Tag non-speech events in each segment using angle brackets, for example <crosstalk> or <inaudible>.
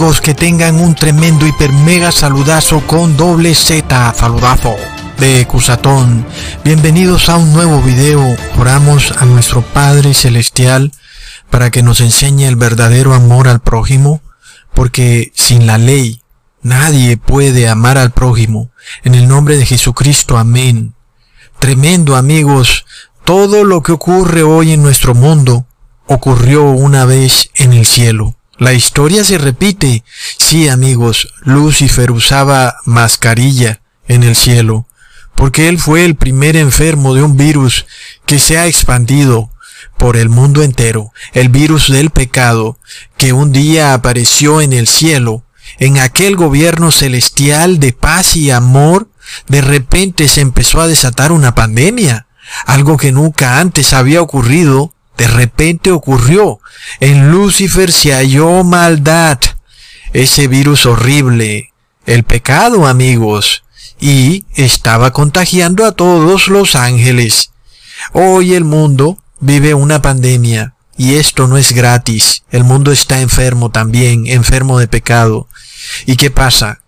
Amigos, que tengan un tremendo hiper mega saludazo con doble Z, saludazo de Cusatón. Bienvenidos a un nuevo video. Oramos a nuestro Padre Celestial para que nos enseñe el verdadero amor al prójimo, porque sin la ley nadie puede amar al prójimo. En el nombre de Jesucristo, amén. Tremendo amigos, todo lo que ocurre hoy en nuestro mundo ocurrió una vez en el cielo. La historia se repite. Sí, amigos, Lucifer usaba mascarilla en el cielo, porque él fue el primer enfermo de un virus que se ha expandido por el mundo entero, el virus del pecado, que un día apareció en el cielo, en aquel gobierno celestial de paz y amor, de repente se empezó a desatar una pandemia, algo que nunca antes había ocurrido de repente ocurrió. En Lucifer se halló maldad, ese virus horrible, el pecado, amigos, y estaba contagiando a todos los ángeles. Hoy el mundo vive una pandemia, y esto no es gratis. El mundo está enfermo también, enfermo de pecado. ¿Y qué pasa?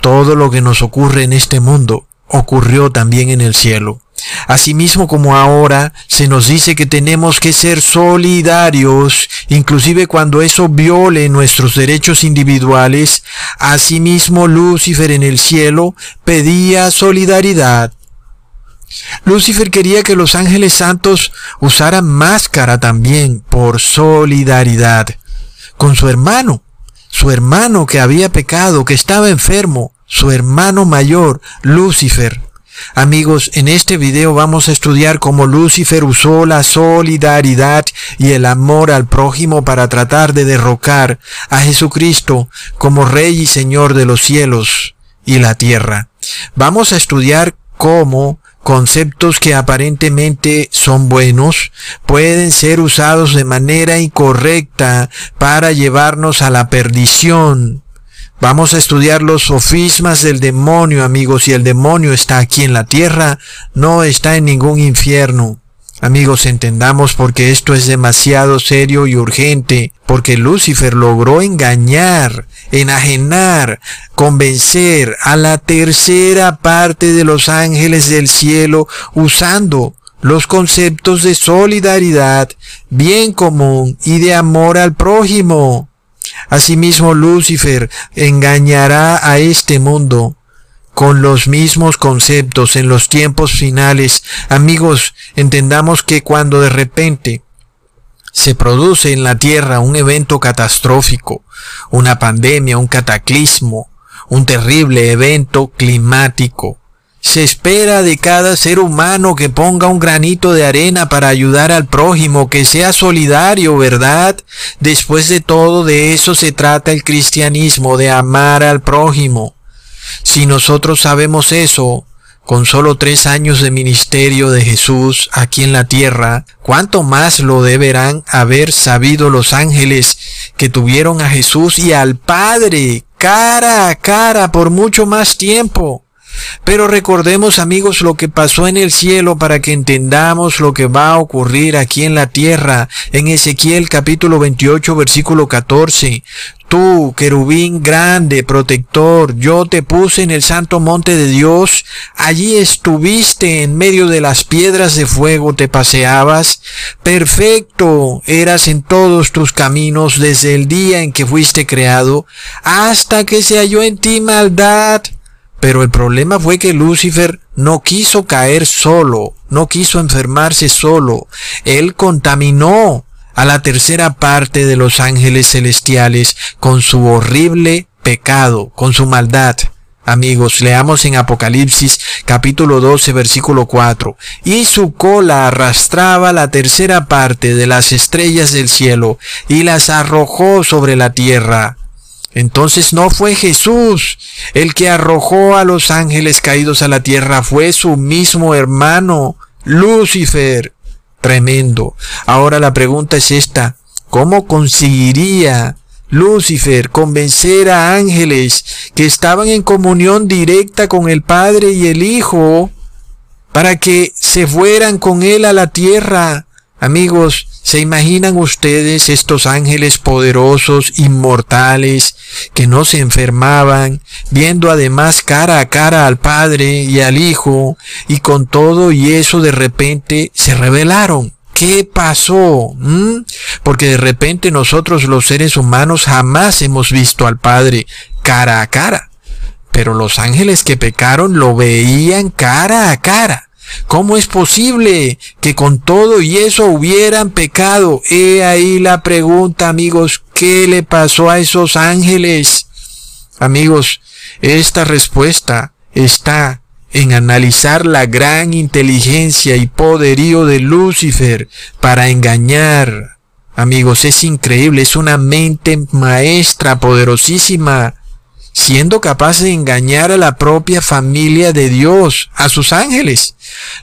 Todo lo que nos ocurre en este mundo ocurrió también en el cielo. Asimismo como ahora se nos dice que tenemos que ser solidarios, inclusive cuando eso viole nuestros derechos individuales, asimismo Lucifer en el cielo pedía solidaridad. Lucifer quería que los ángeles santos usaran máscara también por solidaridad con su hermano, su hermano que había pecado, que estaba enfermo, su hermano mayor, Lucifer. Amigos, en este video vamos a estudiar cómo Lucifer usó la solidaridad y el amor al prójimo para tratar de derrocar a Jesucristo como Rey y Señor de los cielos y la tierra. Vamos a estudiar cómo conceptos que aparentemente son buenos pueden ser usados de manera incorrecta para llevarnos a la perdición Vamos a estudiar los sofismas del demonio, amigos, y el demonio está aquí en la tierra, no está en ningún infierno. Amigos, entendamos porque esto es demasiado serio y urgente, porque Lucifer logró engañar, enajenar, convencer a la tercera parte de los ángeles del cielo usando los conceptos de solidaridad, bien común y de amor al prójimo. Asimismo, Lucifer engañará a este mundo con los mismos conceptos en los tiempos finales. Amigos, entendamos que cuando de repente se produce en la tierra un evento catastrófico, una pandemia, un cataclismo, un terrible evento climático, se espera de cada ser humano que ponga un granito de arena para ayudar al prójimo, que sea solidario, ¿verdad? Después de todo, de eso se trata el cristianismo, de amar al prójimo. Si nosotros sabemos eso, con solo tres años de ministerio de Jesús aquí en la tierra, ¿cuánto más lo deberán haber sabido los ángeles que tuvieron a Jesús y al Padre cara a cara por mucho más tiempo? Pero recordemos amigos lo que pasó en el cielo para que entendamos lo que va a ocurrir aquí en la tierra. En Ezequiel capítulo 28 versículo 14. Tú, querubín grande, protector, yo te puse en el santo monte de Dios, allí estuviste en medio de las piedras de fuego, te paseabas, perfecto eras en todos tus caminos desde el día en que fuiste creado, hasta que se halló en ti maldad pero el problema fue que Lucifer no quiso caer solo, no quiso enfermarse solo. Él contaminó a la tercera parte de los ángeles celestiales con su horrible pecado, con su maldad. Amigos, leamos en Apocalipsis capítulo 12 versículo 4. Y su cola arrastraba la tercera parte de las estrellas del cielo y las arrojó sobre la tierra. Entonces no fue Jesús el que arrojó a los ángeles caídos a la tierra, fue su mismo hermano, Lucifer. Tremendo. Ahora la pregunta es esta. ¿Cómo conseguiría Lucifer convencer a ángeles que estaban en comunión directa con el Padre y el Hijo para que se fueran con él a la tierra Amigos, ¿se imaginan ustedes estos ángeles poderosos, inmortales, que no se enfermaban, viendo además cara a cara al Padre y al Hijo, y con todo y eso de repente se rebelaron? ¿Qué pasó? ¿Mm? Porque de repente nosotros los seres humanos jamás hemos visto al Padre cara a cara. Pero los ángeles que pecaron lo veían cara a cara. ¿Cómo es posible que con todo y eso hubieran pecado? He ahí la pregunta, amigos, ¿qué le pasó a esos ángeles? Amigos, esta respuesta está en analizar la gran inteligencia y poderío de Lucifer para engañar. Amigos, es increíble, es una mente maestra poderosísima, siendo capaz de engañar a la propia familia de Dios, a sus ángeles.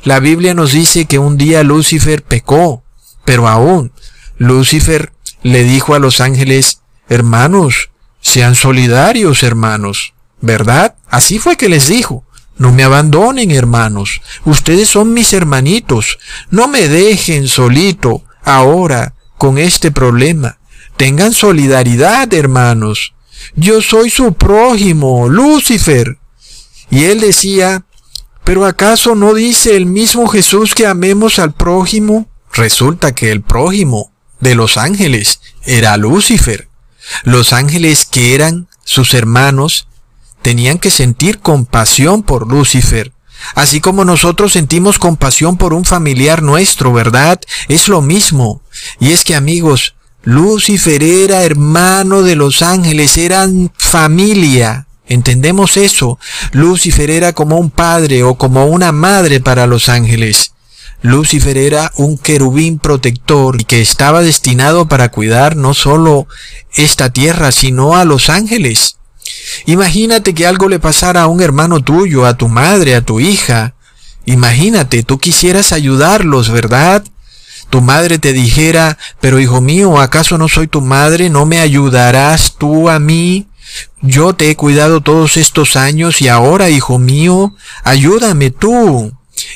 La Biblia nos dice que un día Lucifer pecó, pero aún Lucifer le dijo a los ángeles, hermanos, sean solidarios, hermanos, ¿verdad? Así fue que les dijo. No me abandonen, hermanos. Ustedes son mis hermanitos. No me dejen solito ahora con este problema. Tengan solidaridad, hermanos. Yo soy su prójimo, Lucifer. Y él decía, ¿pero acaso no dice el mismo Jesús que amemos al prójimo? Resulta que el prójimo de los ángeles era Lucifer. Los ángeles que eran sus hermanos tenían que sentir compasión por Lucifer. Así como nosotros sentimos compasión por un familiar nuestro, ¿verdad? Es lo mismo. Y es que amigos, Lucifer era hermano de los ángeles, eran familia. ¿Entendemos eso? Lucifer era como un padre o como una madre para los ángeles. Lucifer era un querubín protector y que estaba destinado para cuidar no solo esta tierra, sino a los ángeles. Imagínate que algo le pasara a un hermano tuyo, a tu madre, a tu hija. Imagínate, tú quisieras ayudarlos, ¿verdad? Tu madre te dijera, pero hijo mío, ¿acaso no soy tu madre? ¿No me ayudarás tú a mí? Yo te he cuidado todos estos años y ahora, hijo mío, ayúdame tú.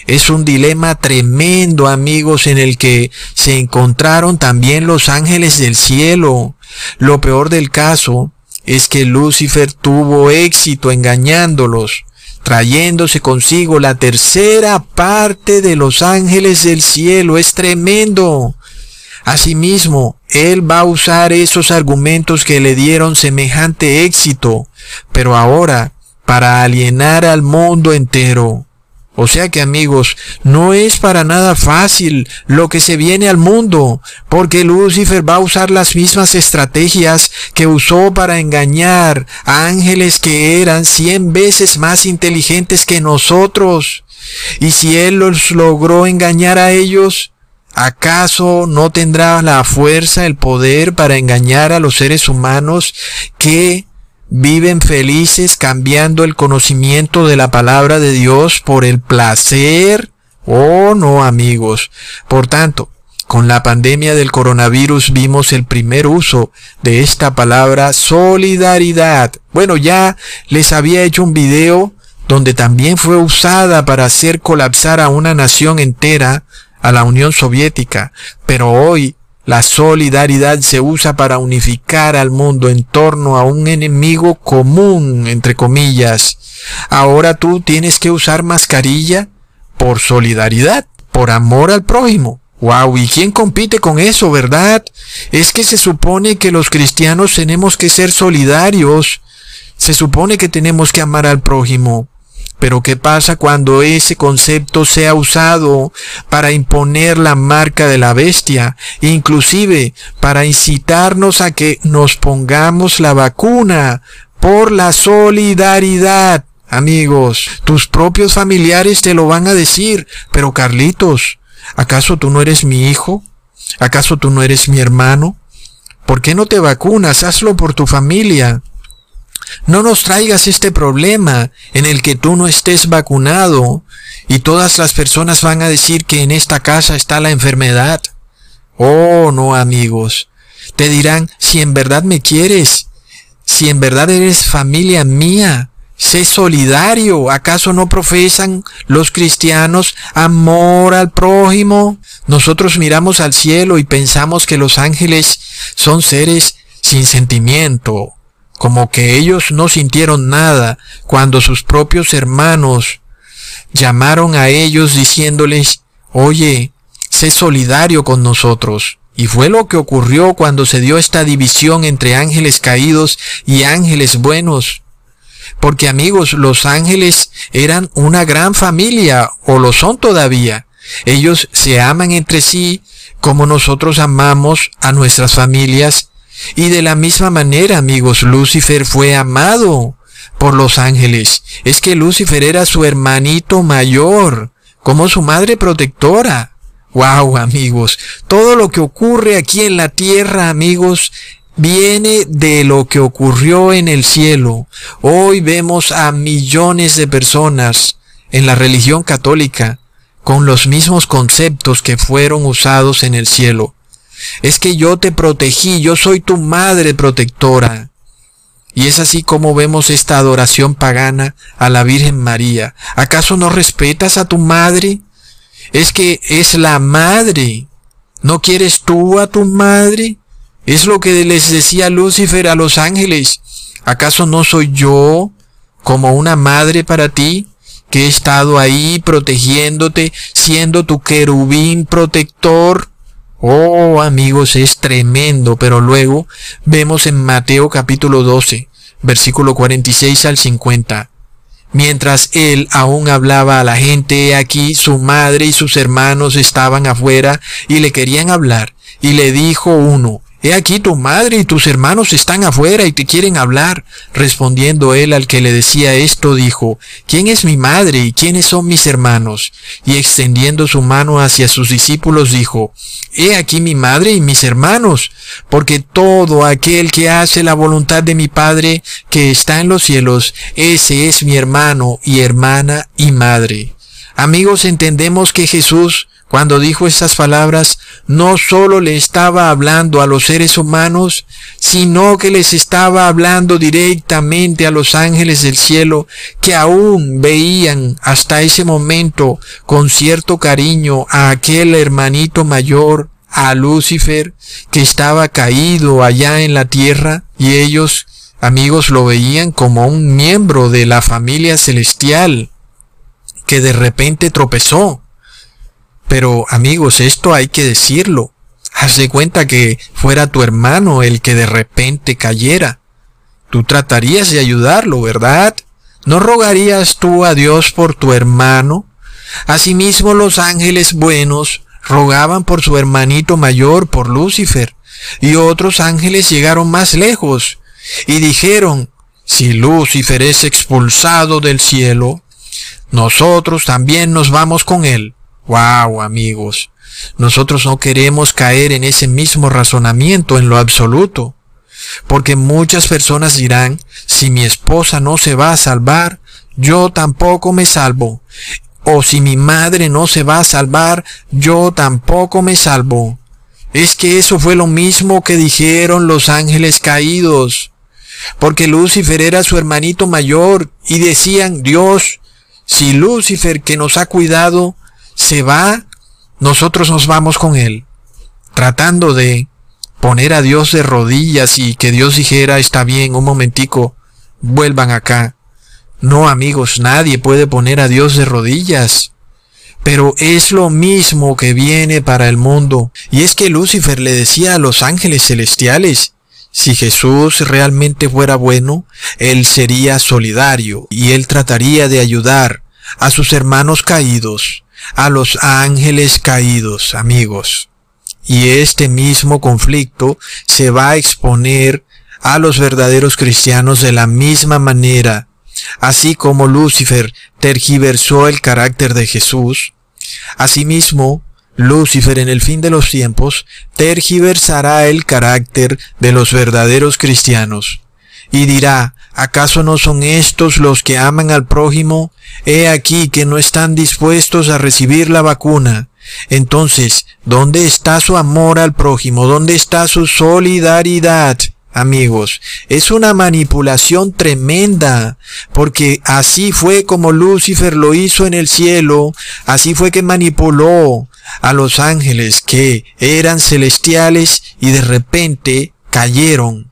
Es un dilema tremendo, amigos, en el que se encontraron también los ángeles del cielo. Lo peor del caso es que Lucifer tuvo éxito engañándolos, trayéndose consigo la tercera parte de los ángeles del cielo. Es tremendo. Asimismo, él va a usar esos argumentos que le dieron semejante éxito, pero ahora para alienar al mundo entero. O sea que amigos, no es para nada fácil lo que se viene al mundo, porque Lucifer va a usar las mismas estrategias que usó para engañar a ángeles que eran cien veces más inteligentes que nosotros. Y si él los logró engañar a ellos, ¿acaso no tendrá la fuerza, el poder para engañar a los seres humanos que viven felices cambiando el conocimiento de la palabra de Dios por el placer. Oh, no, amigos. Por tanto, con la pandemia del coronavirus vimos el primer uso de esta palabra solidaridad. Bueno, ya les había hecho un video donde también fue usada para hacer colapsar a una nación entera, a la Unión Soviética, pero hoy la solidaridad se usa para unificar al mundo en torno a un enemigo común, entre comillas. Ahora tú tienes que usar mascarilla por solidaridad, por amor al prójimo. Wow, ¿y quién compite con eso, verdad? Es que se supone que los cristianos tenemos que ser solidarios. Se supone que tenemos que amar al prójimo. Pero ¿qué pasa cuando ese concepto sea usado para imponer la marca de la bestia, inclusive para incitarnos a que nos pongamos la vacuna por la solidaridad? Amigos, tus propios familiares te lo van a decir, pero Carlitos, ¿acaso tú no eres mi hijo? ¿Acaso tú no eres mi hermano? ¿Por qué no te vacunas? Hazlo por tu familia. No nos traigas este problema en el que tú no estés vacunado y todas las personas van a decir que en esta casa está la enfermedad. Oh, no amigos. Te dirán, si en verdad me quieres, si en verdad eres familia mía, Sé solidario. ¿Acaso no profesan los cristianos amor al prójimo? Nosotros miramos al cielo y pensamos que los ángeles son seres sin sentimiento, como que ellos no sintieron nada cuando sus propios hermanos llamaron a ellos diciéndoles, oye, sé solidario con nosotros. Y fue lo que ocurrió cuando se dio esta división entre ángeles caídos y ángeles buenos. Porque amigos, los ángeles eran una gran familia, o lo son todavía. Ellos se aman entre sí como nosotros amamos a nuestras familias. Y de la misma manera, amigos, Lucifer fue amado por los ángeles. Es que Lucifer era su hermanito mayor, como su madre protectora. Wow, amigos, todo lo que ocurre aquí en la tierra, amigos, viene de lo que ocurrió en el cielo. Hoy vemos a millones de personas en la religión católica con los mismos conceptos que fueron usados en el cielo. Es que yo te protegí, yo soy tu madre protectora. Y es así como vemos esta adoración pagana a la Virgen María. ¿Acaso no respetas a tu madre? Es que es la madre. ¿No quieres tú a tu madre? Es lo que les decía Lucifer a los ángeles. ¿Acaso no soy yo como una madre para ti? que he estado ahí protegiéndote, siendo tu querubín protector. Oh amigos, es tremendo, pero luego vemos en Mateo capítulo 12, versículo 46 al 50. Mientras él aún hablaba a la gente, aquí su madre y sus hermanos estaban afuera y le querían hablar. Y le dijo uno, He aquí tu madre y tus hermanos están afuera y te quieren hablar. Respondiendo él al que le decía esto, dijo, ¿quién es mi madre y quiénes son mis hermanos? Y extendiendo su mano hacia sus discípulos, dijo, He aquí mi madre y mis hermanos, porque todo aquel que hace la voluntad de mi Padre que está en los cielos, ese es mi hermano y hermana y madre. Amigos, entendemos que Jesús cuando dijo estas palabras, no solo le estaba hablando a los seres humanos, sino que les estaba hablando directamente a los ángeles del cielo, que aún veían hasta ese momento con cierto cariño a aquel hermanito mayor, a Lucifer, que estaba caído allá en la tierra, y ellos, amigos, lo veían como un miembro de la familia celestial, que de repente tropezó pero amigos, esto hay que decirlo. Haz de cuenta que fuera tu hermano el que de repente cayera. Tú tratarías de ayudarlo, ¿verdad? ¿No rogarías tú a Dios por tu hermano? Asimismo los ángeles buenos rogaban por su hermanito mayor, por Lucifer, y otros ángeles llegaron más lejos y dijeron, si Lucifer es expulsado del cielo, nosotros también nos vamos con él. Wow, amigos. Nosotros no queremos caer en ese mismo razonamiento en lo absoluto. Porque muchas personas dirán, si mi esposa no se va a salvar, yo tampoco me salvo. O si mi madre no se va a salvar, yo tampoco me salvo. Es que eso fue lo mismo que dijeron los ángeles caídos. Porque Lucifer era su hermanito mayor y decían, Dios, si Lucifer que nos ha cuidado se va, nosotros nos vamos con él, tratando de poner a Dios de rodillas y que Dios dijera, está bien, un momentico, vuelvan acá. No, amigos, nadie puede poner a Dios de rodillas. Pero es lo mismo que viene para el mundo. Y es que Lucifer le decía a los ángeles celestiales, si Jesús realmente fuera bueno, Él sería solidario y Él trataría de ayudar a sus hermanos caídos a los ángeles caídos, amigos. Y este mismo conflicto se va a exponer a los verdaderos cristianos de la misma manera, así como Lucifer tergiversó el carácter de Jesús. Asimismo, Lucifer en el fin de los tiempos tergiversará el carácter de los verdaderos cristianos y dirá, ¿acaso no son estos los que aman al prójimo? He aquí que no están dispuestos a recibir la vacuna. Entonces, ¿dónde está su amor al prójimo? ¿Dónde está su solidaridad? amigos. Es una manipulación tremenda, porque así fue como Lucifer lo hizo en el cielo, así fue que manipuló a los ángeles que eran celestiales y de repente cayeron.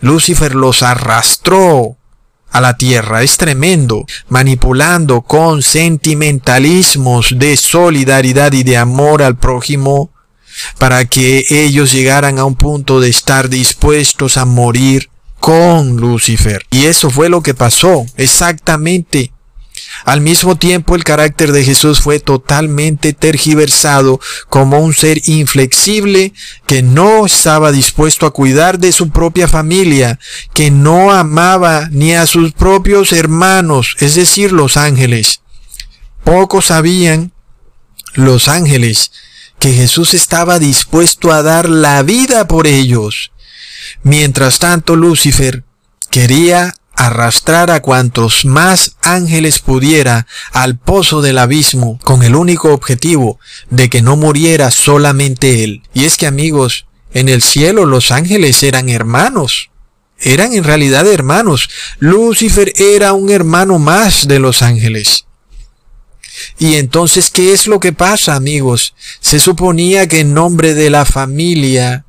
Lucifer los arrastró a la tierra. Es tremendo, manipulando con sentimentalismos de solidaridad y de amor al prójimo para que ellos llegaran a un punto de estar dispuestos a morir con Lucifer. Y eso fue lo que pasó, exactamente. Al mismo tiempo el carácter de Jesús fue totalmente tergiversado como un ser inflexible que no estaba dispuesto a cuidar de su propia familia, que no amaba ni a sus propios hermanos, es decir, los ángeles. Pocos sabían los ángeles que Jesús estaba dispuesto a dar la vida por ellos. Mientras tanto, Lucifer quería arrastrar a cuantos más ángeles pudiera al pozo del abismo con el único objetivo de que no muriera solamente él. Y es que amigos, en el cielo los ángeles eran hermanos. Eran en realidad hermanos. Lucifer era un hermano más de los ángeles. Y entonces, ¿qué es lo que pasa, amigos? Se suponía que en nombre de la familia,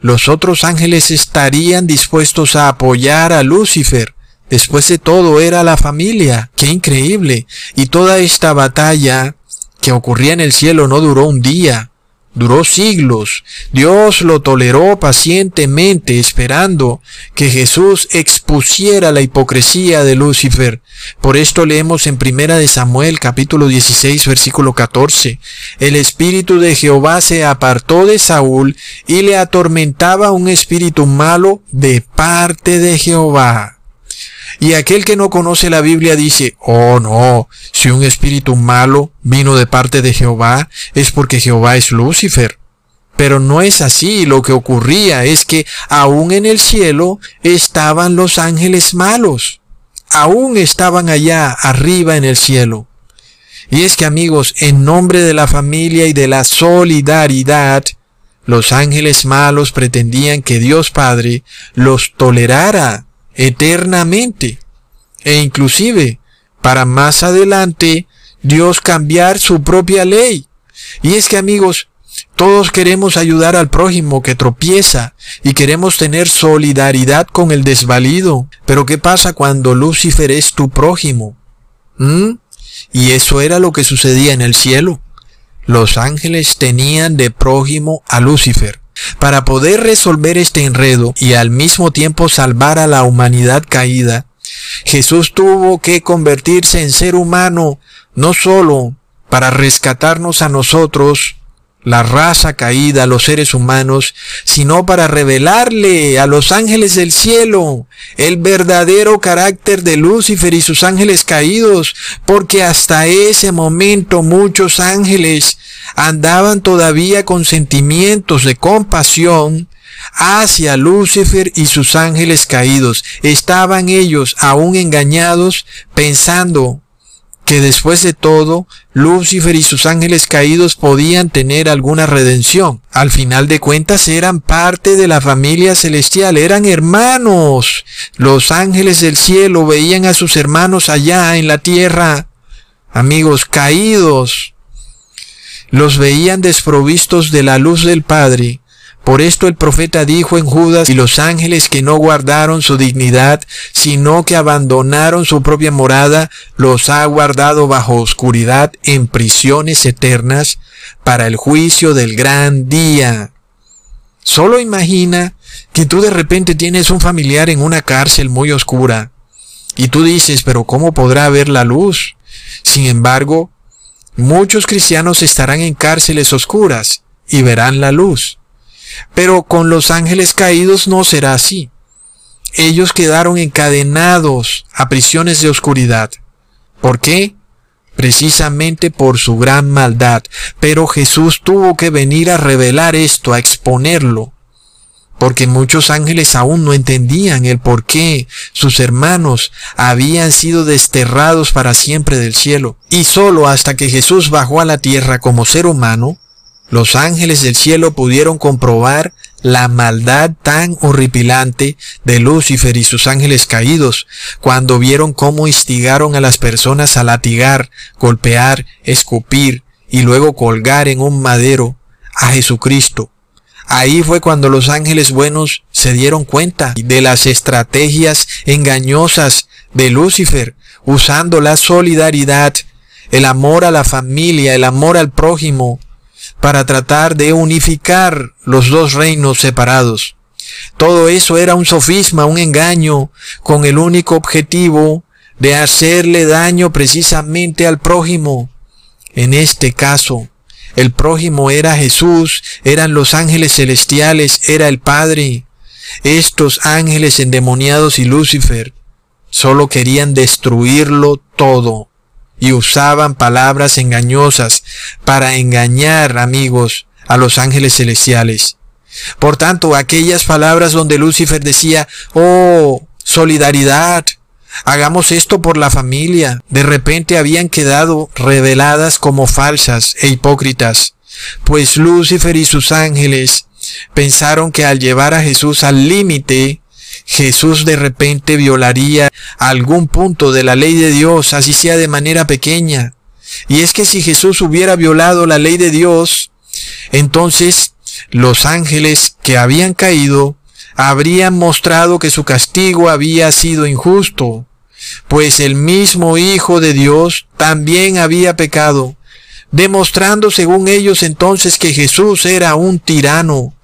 los otros ángeles estarían dispuestos a apoyar a Lucifer. Después de todo, era la familia. ¡Qué increíble! Y toda esta batalla que ocurría en el cielo no duró un día, Duró siglos. Dios lo toleró pacientemente esperando que Jesús expusiera la hipocresía de Lucifer. Por esto leemos en Primera de Samuel capítulo 16 versículo 14. El espíritu de Jehová se apartó de Saúl y le atormentaba un espíritu malo de parte de Jehová. Y aquel que no conoce la Biblia dice, oh no, si un espíritu malo vino de parte de Jehová, es porque Jehová es Lucifer. Pero no es así, lo que ocurría es que aún en el cielo estaban los ángeles malos. Aún estaban allá arriba en el cielo. Y es que amigos, en nombre de la familia y de la solidaridad, los ángeles malos pretendían que Dios Padre los tolerara eternamente. E inclusive, para más adelante, Dios cambiar su propia ley. Y es que amigos, todos queremos ayudar al prójimo que tropieza y queremos tener solidaridad con el desvalido. Pero ¿qué pasa cuando Lucifer es tu prójimo? ¿Mm? Y eso era lo que sucedía en el cielo. Los ángeles tenían de prójimo a Lucifer. Para poder resolver este enredo y al mismo tiempo salvar a la humanidad caída, Jesús tuvo que convertirse en ser humano no solo para rescatarnos a nosotros, la raza caída, los seres humanos, sino para revelarle a los ángeles del cielo el verdadero carácter de Lucifer y sus ángeles caídos, porque hasta ese momento muchos ángeles andaban todavía con sentimientos de compasión hacia Lucifer y sus ángeles caídos. Estaban ellos aún engañados pensando que después de todo, Lucifer y sus ángeles caídos podían tener alguna redención. Al final de cuentas eran parte de la familia celestial, eran hermanos. Los ángeles del cielo veían a sus hermanos allá en la tierra, amigos caídos. Los veían desprovistos de la luz del Padre por esto el profeta dijo en Judas, y los ángeles que no guardaron su dignidad, sino que abandonaron su propia morada, los ha guardado bajo oscuridad en prisiones eternas para el juicio del gran día. Solo imagina que tú de repente tienes un familiar en una cárcel muy oscura, y tú dices, pero ¿cómo podrá ver la luz? Sin embargo, muchos cristianos estarán en cárceles oscuras y verán la luz. Pero con los ángeles caídos no será así. Ellos quedaron encadenados a prisiones de oscuridad. ¿Por qué? Precisamente por su gran maldad. Pero Jesús tuvo que venir a revelar esto, a exponerlo. Porque muchos ángeles aún no entendían el por qué sus hermanos habían sido desterrados para siempre del cielo. Y solo hasta que Jesús bajó a la tierra como ser humano, los ángeles del cielo pudieron comprobar la maldad tan horripilante de Lucifer y sus ángeles caídos, cuando vieron cómo instigaron a las personas a latigar, golpear, escupir y luego colgar en un madero a Jesucristo. Ahí fue cuando los ángeles buenos se dieron cuenta de las estrategias engañosas de Lucifer, usando la solidaridad, el amor a la familia, el amor al prójimo, para tratar de unificar los dos reinos separados. Todo eso era un sofisma, un engaño, con el único objetivo de hacerle daño precisamente al prójimo. En este caso, el prójimo era Jesús, eran los ángeles celestiales, era el Padre. Estos ángeles endemoniados y Lucifer solo querían destruirlo todo y usaban palabras engañosas para engañar, amigos, a los ángeles celestiales. Por tanto, aquellas palabras donde Lucifer decía, oh, solidaridad, hagamos esto por la familia, de repente habían quedado reveladas como falsas e hipócritas, pues Lucifer y sus ángeles pensaron que al llevar a Jesús al límite, Jesús de repente violaría algún punto de la ley de Dios, así sea de manera pequeña. Y es que si Jesús hubiera violado la ley de Dios, entonces los ángeles que habían caído habrían mostrado que su castigo había sido injusto, pues el mismo Hijo de Dios también había pecado, demostrando según ellos entonces que Jesús era un tirano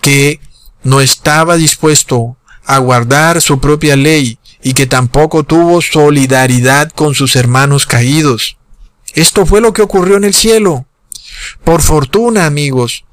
que no estaba dispuesto a guardar su propia ley y que tampoco tuvo solidaridad con sus hermanos caídos. Esto fue lo que ocurrió en el cielo. Por fortuna, amigos,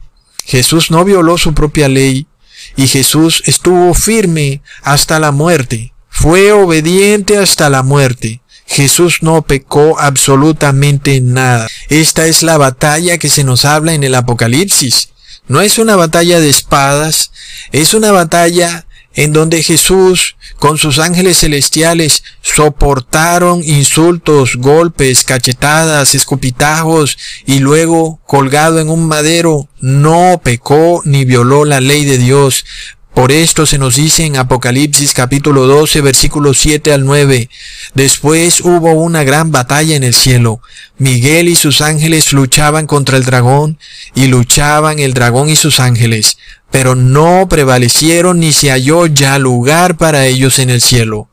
Jesús no violó su propia ley y Jesús estuvo firme hasta la muerte. Fue obediente hasta la muerte. Jesús no pecó absolutamente nada. Esta es la batalla que se nos habla en el Apocalipsis. No es una batalla de espadas, es una batalla en donde Jesús con sus ángeles celestiales soportaron insultos, golpes, cachetadas, escupitajos y luego colgado en un madero, no pecó ni violó la ley de Dios. Por esto se nos dice en Apocalipsis capítulo 12 versículos 7 al 9. Después hubo una gran batalla en el cielo. Miguel y sus ángeles luchaban contra el dragón y luchaban el dragón y sus ángeles pero no prevalecieron ni se halló ya lugar para ellos en el cielo.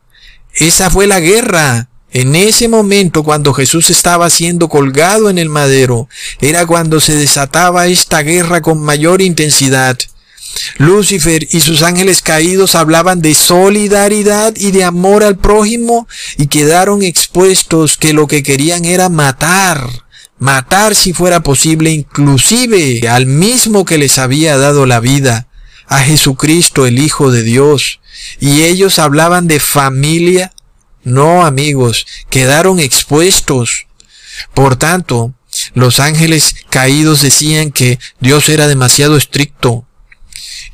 Esa fue la guerra. En ese momento cuando Jesús estaba siendo colgado en el madero, era cuando se desataba esta guerra con mayor intensidad. Lucifer y sus ángeles caídos hablaban de solidaridad y de amor al prójimo y quedaron expuestos que lo que querían era matar matar si fuera posible inclusive al mismo que les había dado la vida, a Jesucristo el Hijo de Dios. Y ellos hablaban de familia. No, amigos, quedaron expuestos. Por tanto, los ángeles caídos decían que Dios era demasiado estricto.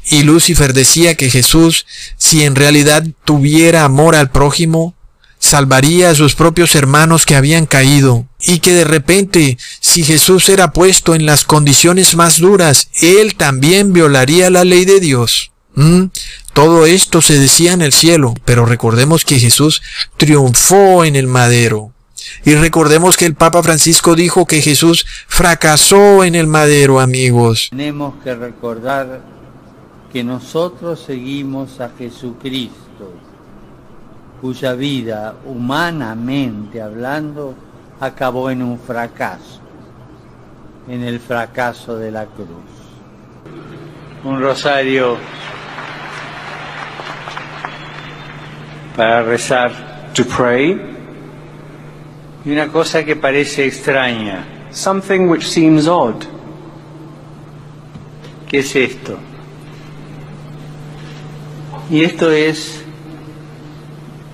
Y Lucifer decía que Jesús, si en realidad tuviera amor al prójimo, salvaría a sus propios hermanos que habían caído, y que de repente, si Jesús era puesto en las condiciones más duras, él también violaría la ley de Dios. ¿Mm? Todo esto se decía en el cielo, pero recordemos que Jesús triunfó en el madero. Y recordemos que el Papa Francisco dijo que Jesús fracasó en el madero, amigos. Tenemos que recordar que nosotros seguimos a Jesucristo cuya vida, humanamente hablando, acabó en un fracaso, en el fracaso de la cruz. Un rosario para rezar, to pray, y una cosa que parece extraña. something which seems odd. ¿Qué es esto? Y esto es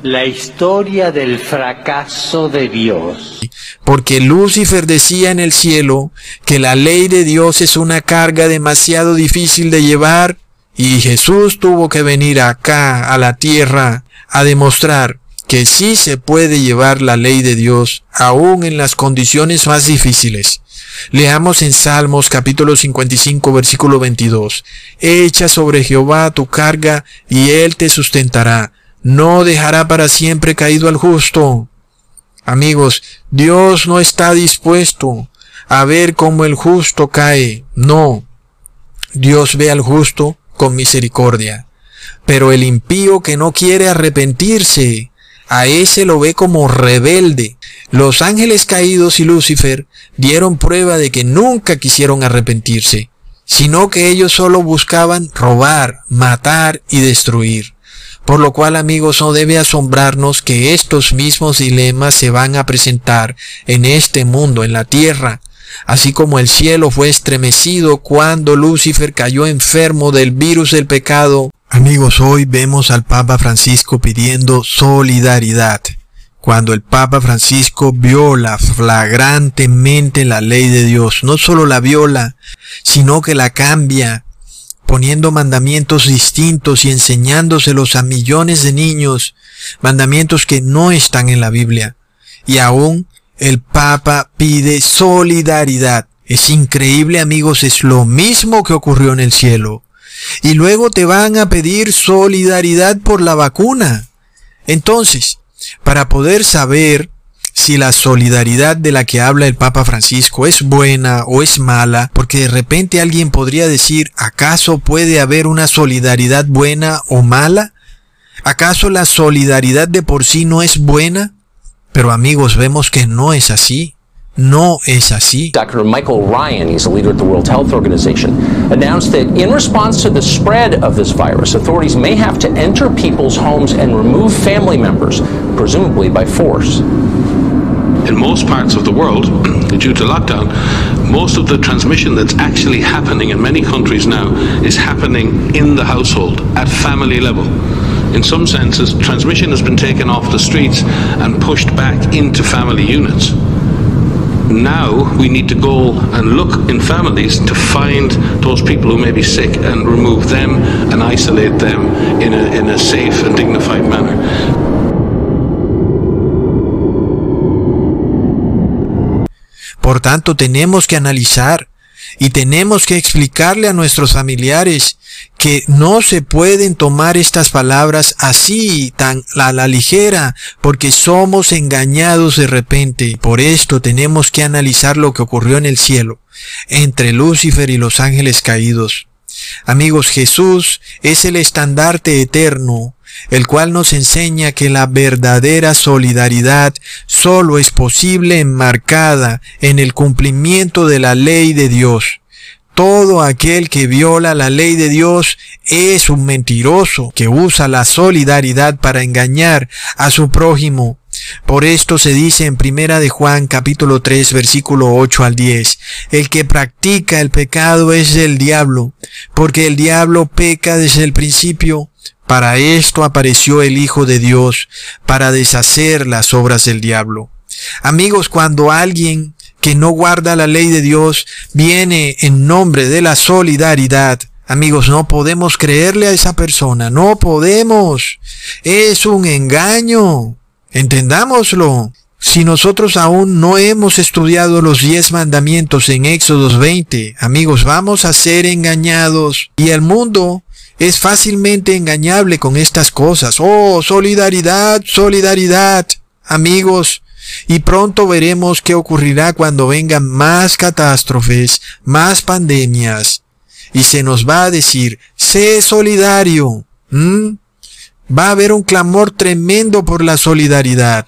la historia del fracaso de Dios. Porque Lucifer decía en el cielo que la ley de Dios es una carga demasiado difícil de llevar y Jesús tuvo que venir acá a la tierra a demostrar que sí se puede llevar la ley de Dios aún en las condiciones más difíciles. Leamos en Salmos capítulo 55 versículo 22. Echa sobre Jehová tu carga y él te sustentará. No dejará para siempre caído al justo. Amigos, Dios no está dispuesto a ver cómo el justo cae. No. Dios ve al justo con misericordia. Pero el impío que no quiere arrepentirse, a ese lo ve como rebelde. Los ángeles caídos y Lucifer dieron prueba de que nunca quisieron arrepentirse, sino que ellos solo buscaban robar, matar y destruir. Por lo cual, amigos, no debe asombrarnos que estos mismos dilemas se van a presentar en este mundo, en la tierra, así como el cielo fue estremecido cuando Lucifer cayó enfermo del virus del pecado. Amigos, hoy vemos al Papa Francisco pidiendo solidaridad. Cuando el Papa Francisco viola flagrantemente la ley de Dios, no solo la viola, sino que la cambia, poniendo mandamientos distintos y enseñándoselos a millones de niños, mandamientos que no están en la Biblia. Y aún el Papa pide solidaridad. Es increíble amigos, es lo mismo que ocurrió en el cielo. Y luego te van a pedir solidaridad por la vacuna. Entonces, para poder saber si la solidaridad de la que habla el Papa Francisco es buena o es mala, porque de repente alguien podría decir, ¿acaso puede haber una solidaridad buena o mala? ¿Acaso la solidaridad de por sí no es buena? Pero amigos, vemos que no es así. No es así. Dr. Michael Ryan, he's a leader at the World Health Organization, announced that in response to the spread of this virus, authorities may have to enter people's homes and remove family members, presumably by force. In most parts of the world, <clears throat> due to lockdown, most of the transmission that's actually happening in many countries now is happening in the household, at family level. In some senses, transmission has been taken off the streets and pushed back into family units. Now we need to go and look in families to find those people who may be sick and remove them and isolate them in a, in a safe and dignified manner. Por tanto, tenemos que analizar y tenemos que explicarle a nuestros familiares que no se pueden tomar estas palabras así, tan a la ligera, porque somos engañados de repente. Por esto tenemos que analizar lo que ocurrió en el cielo, entre Lucifer y los ángeles caídos. Amigos, Jesús es el estandarte eterno, el cual nos enseña que la verdadera solidaridad solo es posible enmarcada en el cumplimiento de la ley de Dios. Todo aquel que viola la ley de Dios es un mentiroso que usa la solidaridad para engañar a su prójimo. Por esto se dice en Primera de Juan capítulo 3 versículo 8 al 10, el que practica el pecado es el diablo, porque el diablo peca desde el principio. Para esto apareció el Hijo de Dios, para deshacer las obras del diablo. Amigos, cuando alguien que no guarda la ley de Dios viene en nombre de la solidaridad. Amigos, no podemos creerle a esa persona, no podemos. Es un engaño. Entendámoslo. Si nosotros aún no hemos estudiado los diez mandamientos en Éxodos 20, amigos, vamos a ser engañados. Y el mundo es fácilmente engañable con estas cosas. Oh, solidaridad, solidaridad. Amigos, y pronto veremos qué ocurrirá cuando vengan más catástrofes, más pandemias. Y se nos va a decir, sé solidario. Va a haber un clamor tremendo por la solidaridad.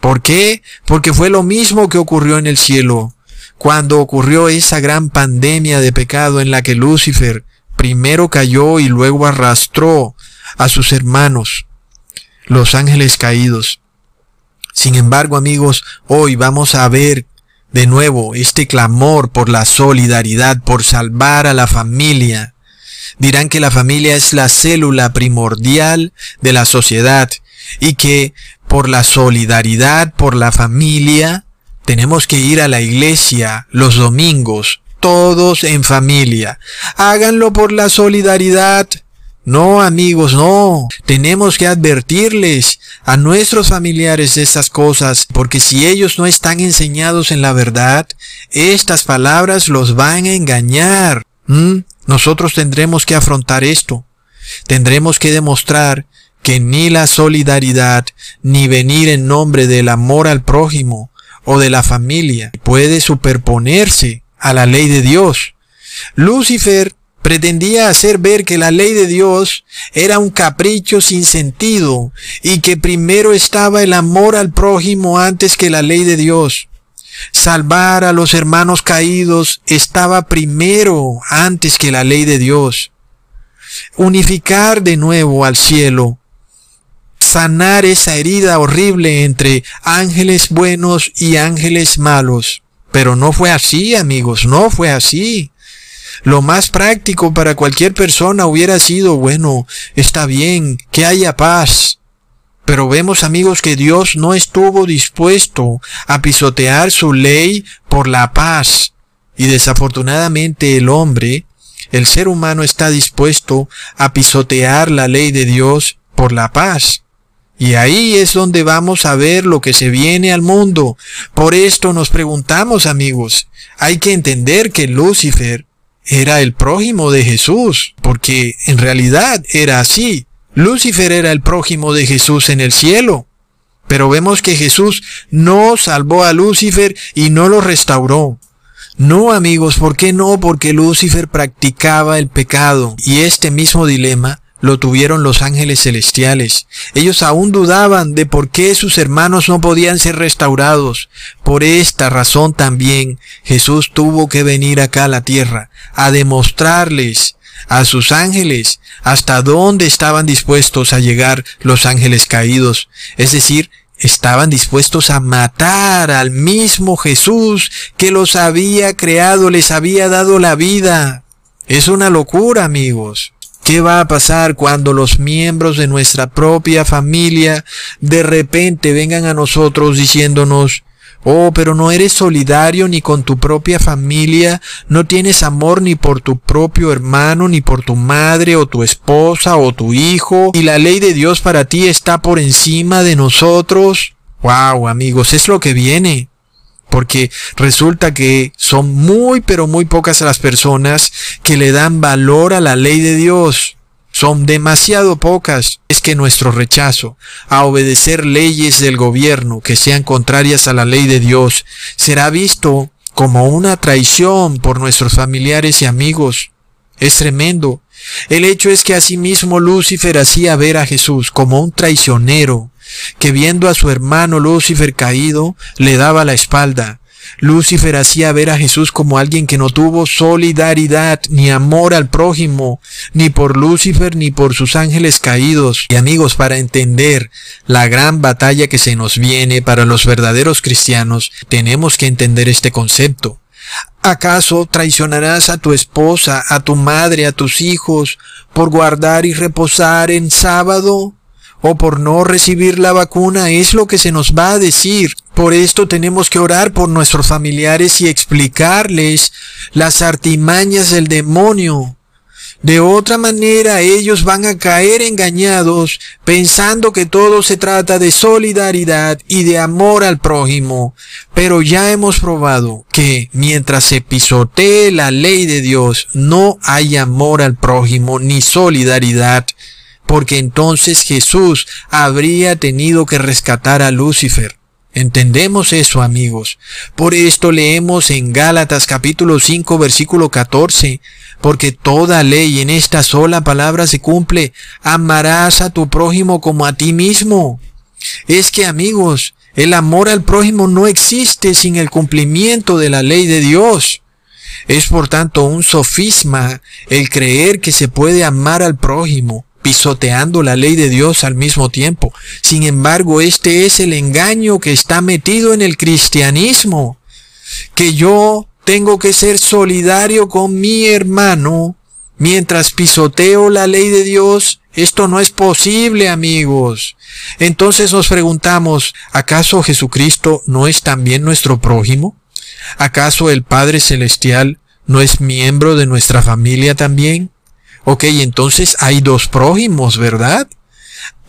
¿Por qué? Porque fue lo mismo que ocurrió en el cielo, cuando ocurrió esa gran pandemia de pecado en la que Lucifer primero cayó y luego arrastró a sus hermanos, los ángeles caídos. Sin embargo, amigos, hoy vamos a ver de nuevo este clamor por la solidaridad, por salvar a la familia. Dirán que la familia es la célula primordial de la sociedad y que por la solidaridad, por la familia, tenemos que ir a la iglesia los domingos, todos en familia. Háganlo por la solidaridad, No, amigos, no. Tenemos que advertirles a nuestros familiares de estas cosas, porque si ellos no están enseñados en la verdad, estas palabras los van a engañar. ¿Mm? Nosotros tendremos que afrontar esto. Tendremos que demostrar que ni la solidaridad, ni venir en nombre del amor al prójimo o de la familia puede superponerse a la ley de Dios. Lucifer pretendía hacer ver que la ley de Dios era un capricho sin sentido y que primero estaba el amor al prójimo antes que la ley de Dios. Salvar a los hermanos caídos estaba primero antes que la ley de Dios. Unificar de nuevo al cielo. Sanar esa herida horrible entre ángeles buenos y ángeles malos. Pero no fue así, amigos, no fue así. Lo más práctico para cualquier persona hubiera sido, bueno, está bien, que haya paz. Pero vemos amigos que Dios no estuvo dispuesto a pisotear su ley por la paz. Y desafortunadamente el hombre, el ser humano está dispuesto a pisotear la ley de Dios por la paz. Y ahí es donde vamos a ver lo que se viene al mundo. Por esto nos preguntamos amigos, hay que entender que Lucifer era el prójimo de Jesús, porque en realidad era así. Lucifer era el prójimo de Jesús en el cielo. Pero vemos que Jesús no salvó a Lucifer y no lo restauró. No amigos, ¿por qué no? Porque Lucifer practicaba el pecado y este mismo dilema lo tuvieron los ángeles celestiales. Ellos aún dudaban de por qué sus hermanos no podían ser restaurados. Por esta razón también Jesús tuvo que venir acá a la tierra a demostrarles a sus ángeles hasta dónde estaban dispuestos a llegar los ángeles caídos. Es decir, estaban dispuestos a matar al mismo Jesús que los había creado, les había dado la vida. Es una locura, amigos. ¿Qué va a pasar cuando los miembros de nuestra propia familia de repente vengan a nosotros diciéndonos, Oh, pero no eres solidario ni con tu propia familia, no tienes amor ni por tu propio hermano, ni por tu madre o tu esposa o tu hijo, y la ley de Dios para ti está por encima de nosotros. Wow, amigos, es lo que viene porque resulta que son muy pero muy pocas las personas que le dan valor a la ley de Dios. Son demasiado pocas. Es que nuestro rechazo a obedecer leyes del gobierno que sean contrarias a la ley de Dios será visto como una traición por nuestros familiares y amigos. Es tremendo. El hecho es que asimismo Lucifer hacía ver a Jesús como un traicionero, que viendo a su hermano Lucifer caído, le daba la espalda. Lucifer hacía ver a Jesús como alguien que no tuvo solidaridad ni amor al prójimo, ni por Lucifer ni por sus ángeles caídos. Y amigos, para entender la gran batalla que se nos viene para los verdaderos cristianos, tenemos que entender este concepto. ¿Acaso traicionarás a tu esposa, a tu madre, a tus hijos, por guardar y reposar en sábado? ¿O por no recibir la vacuna? Es lo que se nos va a decir. Por esto tenemos que orar por nuestros familiares y explicarles las artimañas del demonio. De otra manera ellos van a caer engañados pensando que todo se trata de solidaridad y de amor al prójimo. Pero ya hemos probado que mientras se pisotee la ley de Dios no hay amor al prójimo ni solidaridad. Porque entonces Jesús habría tenido que rescatar a Lucifer. Entendemos eso, amigos. Por esto leemos en Gálatas capítulo 5 versículo 14, porque toda ley en esta sola palabra se cumple, amarás a tu prójimo como a ti mismo. Es que, amigos, el amor al prójimo no existe sin el cumplimiento de la ley de Dios. Es por tanto un sofisma el creer que se puede amar al prójimo pisoteando la ley de Dios al mismo tiempo. Sin embargo, este es el engaño que está metido en el cristianismo, que yo tengo que ser solidario con mi hermano mientras pisoteo la ley de Dios. Esto no es posible, amigos. Entonces nos preguntamos, ¿acaso Jesucristo no es también nuestro prójimo? ¿Acaso el Padre Celestial no es miembro de nuestra familia también? Ok, entonces hay dos prójimos, ¿verdad?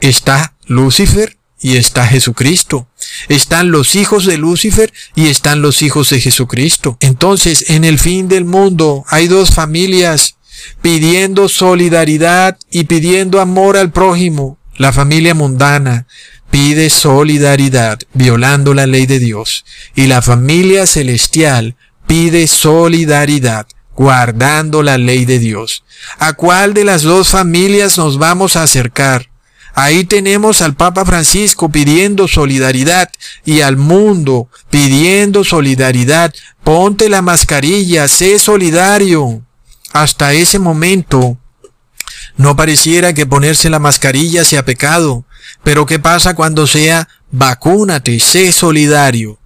Está Lucifer y está Jesucristo. Están los hijos de Lucifer y están los hijos de Jesucristo. Entonces, en el fin del mundo hay dos familias pidiendo solidaridad y pidiendo amor al prójimo. La familia mundana pide solidaridad violando la ley de Dios y la familia celestial pide solidaridad guardando la ley de Dios. ¿A cuál de las dos familias nos vamos a acercar? Ahí tenemos al Papa Francisco pidiendo solidaridad y al mundo pidiendo solidaridad. Ponte la mascarilla, sé solidario. Hasta ese momento no pareciera que ponerse la mascarilla sea pecado. Pero ¿qué pasa cuando sea vacúnate, sé solidario?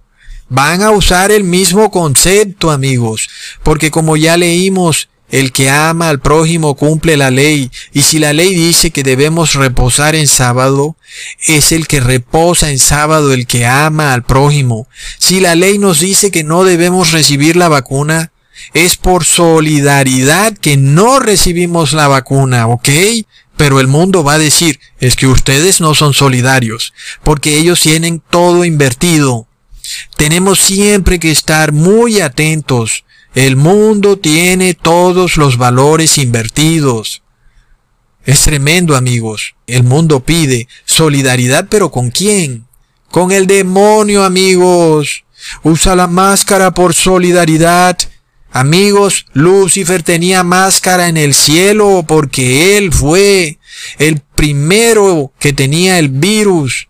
Van a usar el mismo concepto, amigos, porque como ya leímos, el que ama al prójimo cumple la ley, y si la ley dice que debemos reposar en sábado, es el que reposa en sábado el que ama al prójimo. Si la ley nos dice que no debemos recibir la vacuna, es por solidaridad que no recibimos la vacuna, ¿ok? Pero el mundo va a decir, es que ustedes no son solidarios, porque ellos tienen todo invertido. Tenemos siempre que estar muy atentos el mundo tiene todos los valores invertidos. Es tremendo, amigos. El mundo pide solidaridad, pero ¿con quién? Con el demonio, amigos. Usa la máscara por solidaridad. Amigos, Lucifer tenía máscara en el cielo porque él fue el primero que tenía el virus.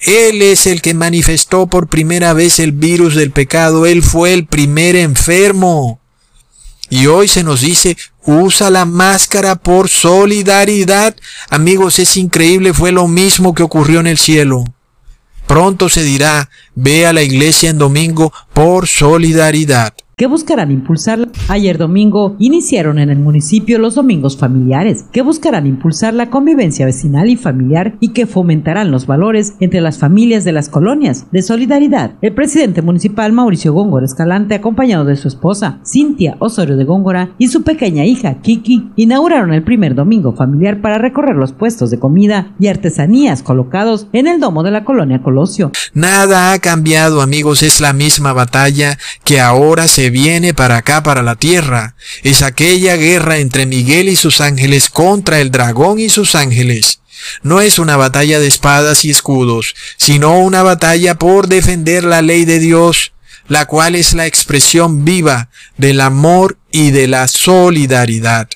Él es el que manifestó por primera vez el virus del pecado. Él fue el primer enfermo. Y hoy se nos dice, usa la máscara por solidaridad. Amigos, es increíble, fue lo mismo que ocurrió en el cielo. Pronto se dirá, ve a la iglesia en domingo por solidaridad que buscarán impulsar. Ayer domingo iniciaron en el municipio los domingos familiares, que buscarán impulsar la convivencia vecinal y familiar y que fomentarán los valores entre las familias de las colonias de solidaridad. El presidente municipal Mauricio Góngora Escalante, acompañado de su esposa Cintia Osorio de Góngora y su pequeña hija Kiki, inauguraron el primer domingo familiar para recorrer los puestos de comida y artesanías colocados en el domo de la colonia Colosio. Nada ha cambiado, amigos, es la misma batalla que ahora se viene para acá, para la tierra. Es aquella guerra entre Miguel y sus ángeles contra el dragón y sus ángeles. No es una batalla de espadas y escudos, sino una batalla por defender la ley de Dios, la cual es la expresión viva del amor y de la solidaridad.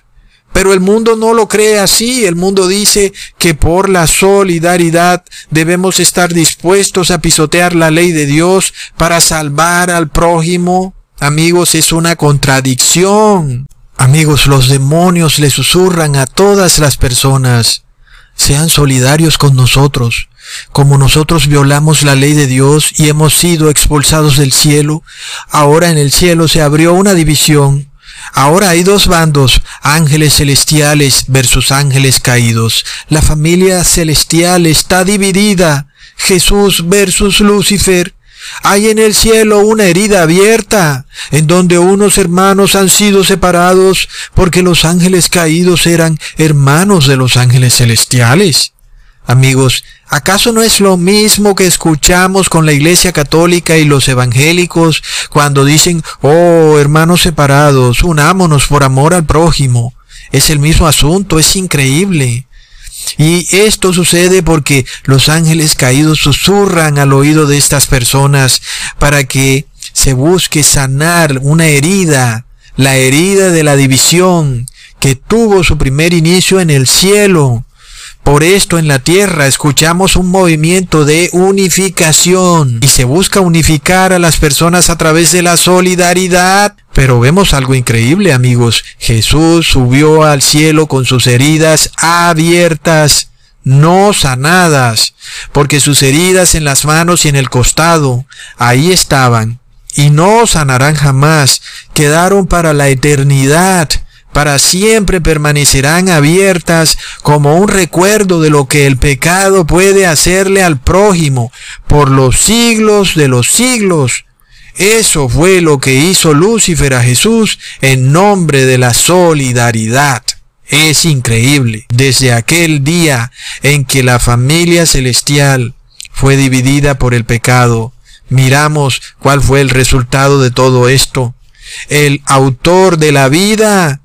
Pero el mundo no lo cree así. El mundo dice que por la solidaridad debemos estar dispuestos a pisotear la ley de Dios para salvar al prójimo. Amigos, es una contradicción. Amigos, los demonios le susurran a todas las personas. Sean solidarios con nosotros. Como nosotros violamos la ley de Dios y hemos sido expulsados del cielo, ahora en el cielo se abrió una división. Ahora hay dos bandos, ángeles celestiales versus ángeles caídos. La familia celestial está dividida. Jesús versus Lucifer. Hay en el cielo una herida abierta, en donde unos hermanos han sido separados porque los ángeles caídos eran hermanos de los ángeles celestiales. Amigos, ¿acaso no es lo mismo que escuchamos con la Iglesia Católica y los evangélicos cuando dicen, oh, hermanos separados, unámonos por amor al prójimo? Es el mismo asunto, es increíble. Y esto sucede porque los ángeles caídos susurran al oído de estas personas para que se busque sanar una herida, la herida de la división que tuvo su primer inicio en el cielo por esto en la tierra escuchamos un movimiento de unificación y se busca unificar a las personas a través de la solidaridad. Pero vemos algo increíble amigos. Jesús subió al cielo con sus heridas abiertas, no sanadas, porque sus heridas en las manos y en el costado, ahí estaban, y no sanarán jamás, quedaron para la eternidad para siempre permanecerán abiertas como un recuerdo de lo que el pecado puede hacerle al prójimo por los siglos de los siglos. Eso fue lo que hizo Lucifer a Jesús en nombre de la solidaridad. Es increíble. Desde aquel día en que la familia celestial fue dividida por el pecado, miramos cuál fue el resultado de todo esto. El autor de la vida,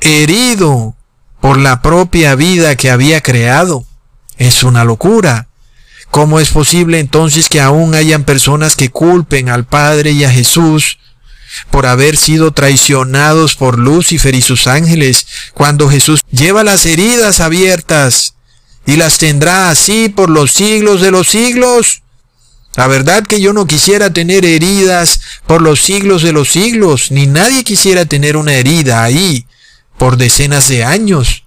herido por la propia vida que había creado. Es una locura. ¿Cómo es posible entonces que aún hayan personas que culpen al Padre y a Jesús por haber sido traicionados por Lucifer y sus ángeles, cuando Jesús lleva las heridas abiertas y las tendrá así por los siglos de los siglos. La verdad que yo no quisiera tener heridas por los siglos de los siglos, ni nadie quisiera tener una herida ahí por decenas de años.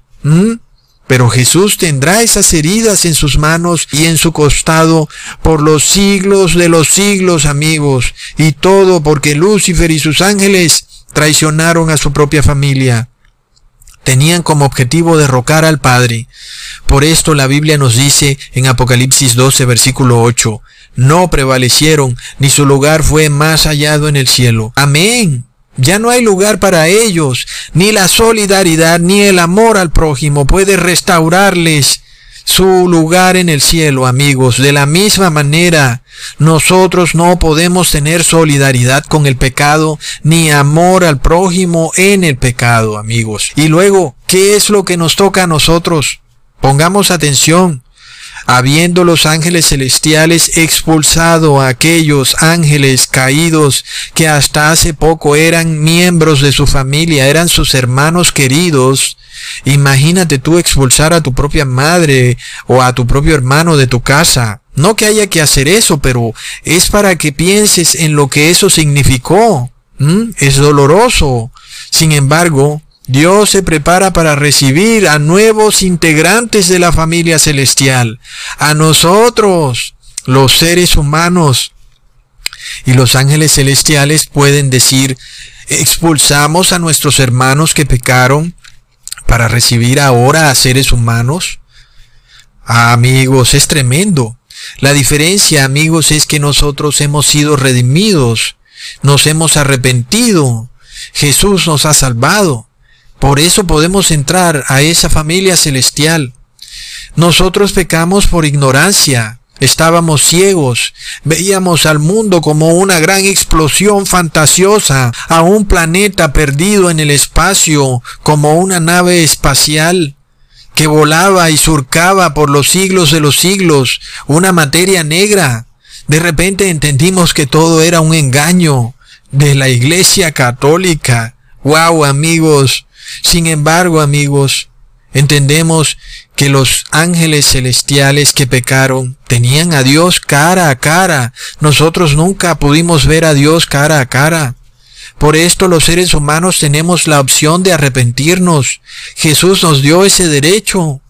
Pero Jesús tendrá esas heridas en sus manos y en su costado por los siglos de los siglos, amigos. Y todo porque Lucifer y sus ángeles traicionaron a su propia familia. Tenían como objetivo derrocar al Padre. Por esto la Biblia nos dice en Apocalipsis 12, versículo 8, no prevalecieron, ni su lugar fue más hallado en el cielo. Amén. Ya no hay lugar para ellos, ni la solidaridad, ni el amor al prójimo puede restaurarles su lugar en el cielo, amigos. De la misma manera, nosotros no podemos tener solidaridad con el pecado, ni amor al prójimo en el pecado, amigos. Y luego, ¿qué es lo que nos toca a nosotros? Pongamos atención habiendo los ángeles celestiales expulsado a aquellos ángeles caídos que hasta hace poco eran miembros de su familia, eran sus hermanos queridos, imagínate tú expulsar a tu propia madre o a tu propio hermano de tu casa. No que haya que hacer eso, pero es para que pienses en lo que eso significó. Es doloroso. Sin embargo, Dios se prepara para recibir a nuevos integrantes de la familia celestial, a nosotros, los seres humanos. Y los ángeles celestiales pueden decir, expulsamos a nuestros hermanos que pecaron para recibir ahora a seres humanos. amigos, es tremendo. La diferencia, amigos, es que nosotros hemos sido redimidos, nos hemos arrepentido, Jesús nos ha salvado. Por eso podemos entrar a esa familia celestial. Nosotros pecamos por ignorancia, estábamos ciegos, veíamos al mundo como una gran explosión fantasiosa, a un planeta perdido en el espacio, como una nave espacial que volaba y surcaba por los siglos de los siglos, una materia negra. De repente entendimos que todo era un engaño de la Iglesia Católica. Wow, amigos, sin embargo, amigos, entendemos que los ángeles celestiales que pecaron tenían a Dios cara a cara. Nosotros nunca pudimos ver a Dios cara a cara. Por esto los seres humanos tenemos la opción de arrepentirnos. Jesús nos dio ese derecho.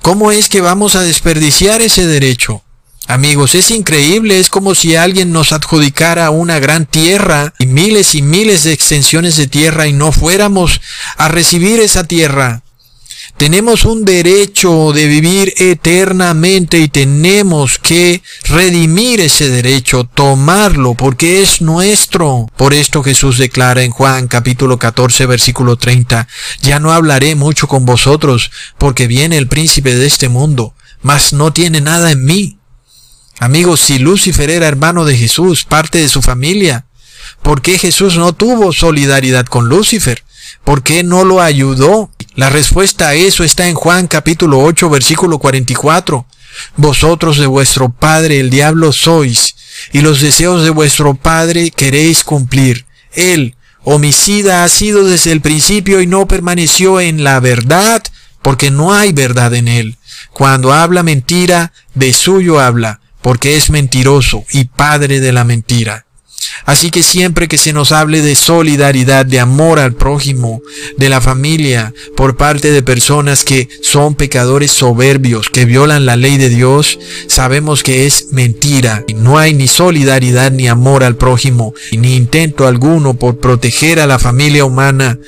¿Cómo es que vamos a desperdiciar ese derecho? Amigos, es increíble, es como si alguien nos adjudicara una gran tierra y miles y miles de extensiones de tierra y no fuéramos a recibir esa tierra. Tenemos un derecho de vivir eternamente y tenemos que redimir ese derecho, tomarlo, porque es nuestro. Por esto Jesús declara en Juan capítulo 14 versículo 30, ya no hablaré mucho con vosotros, porque viene el príncipe de este mundo, mas no tiene nada en mí. Amigos, si Lucifer era hermano de Jesús, parte de su familia, ¿por qué Jesús no tuvo solidaridad con Lucifer? ¿Por qué no lo ayudó? La respuesta a eso está en Juan capítulo 8 versículo 44. Vosotros de vuestro padre el diablo sois, y los deseos de vuestro padre queréis cumplir. Él, homicida, ha sido desde el principio y no permaneció en la verdad, porque no hay verdad en él. Cuando habla mentira, de suyo habla, porque es mentiroso y padre de la mentira. Así que siempre que se nos hable de solidaridad, de amor al prójimo, de la familia, por parte de personas que son pecadores soberbios, que violan la ley de Dios, sabemos que es mentira. No hay ni solidaridad ni amor al prójimo, ni intento alguno por proteger a la familia humana.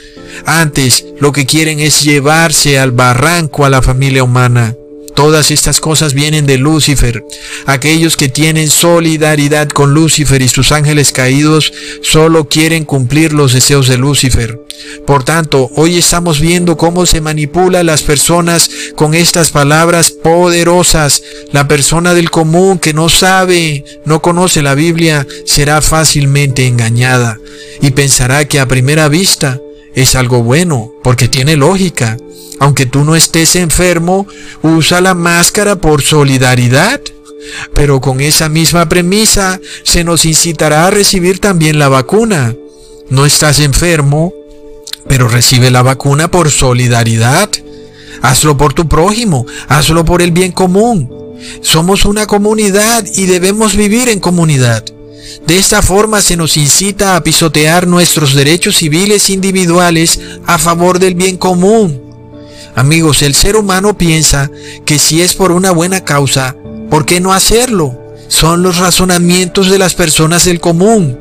Antes, lo que quieren es llevarse al barranco a la familia humana. Todas estas cosas vienen de Lucifer. Aquellos que tienen solidaridad con Lucifer y sus ángeles caídos solo quieren cumplir los deseos de Lucifer. Por tanto, hoy estamos viendo cómo se manipula a las personas con estas palabras poderosas. La persona del común que no sabe, no conoce la Biblia, será fácilmente engañada y pensará que a primera vista es algo bueno, porque tiene lógica. Aunque tú no estés enfermo, usa la máscara por solidaridad. Pero con esa misma premisa se nos incitará a recibir también la vacuna. No estás enfermo, pero recibe la vacuna por solidaridad. Hazlo por tu prójimo, hazlo por el bien común. Somos una comunidad y debemos vivir en comunidad. De esta forma se nos incita a pisotear nuestros derechos civiles individuales a favor del bien común. Amigos, el ser humano piensa que si es por una buena causa, ¿por qué no hacerlo? Son los razonamientos de las personas del común.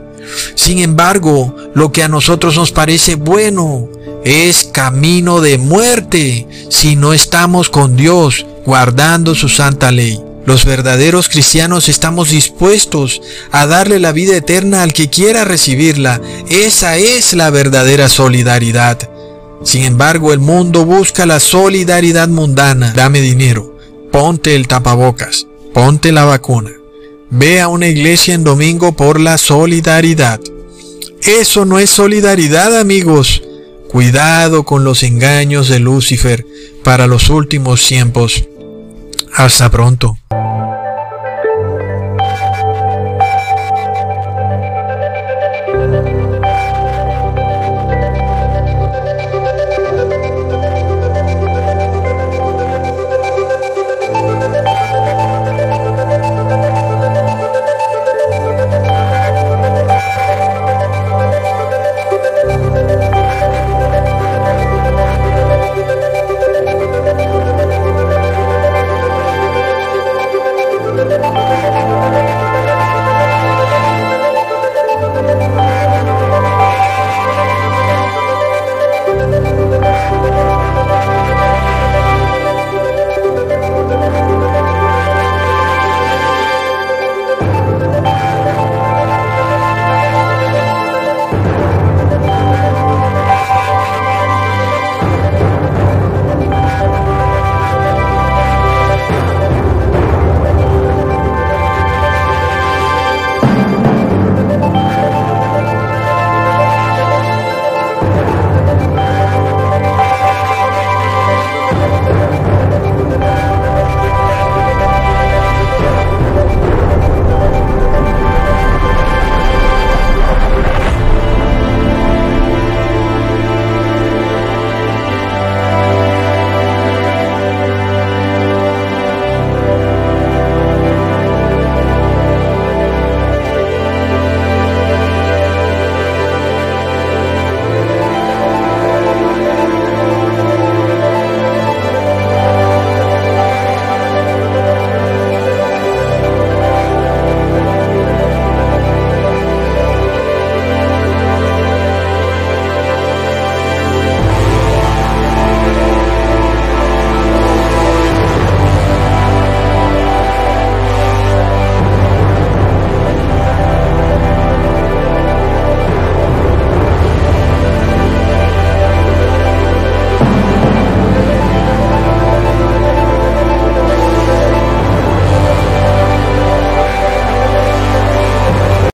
Sin embargo, lo que a nosotros nos parece bueno es camino de muerte si no estamos con Dios guardando su santa ley. Los verdaderos cristianos estamos dispuestos a darle la vida eterna al que quiera recibirla. Esa es la verdadera solidaridad. Sin embargo, el mundo busca la solidaridad mundana. Dame dinero, ponte el tapabocas, ponte la vacuna. Ve a una iglesia en domingo por la solidaridad. Eso no es solidaridad, amigos. Cuidado con los engaños de Lucifer para los últimos tiempos. Hasta pronto.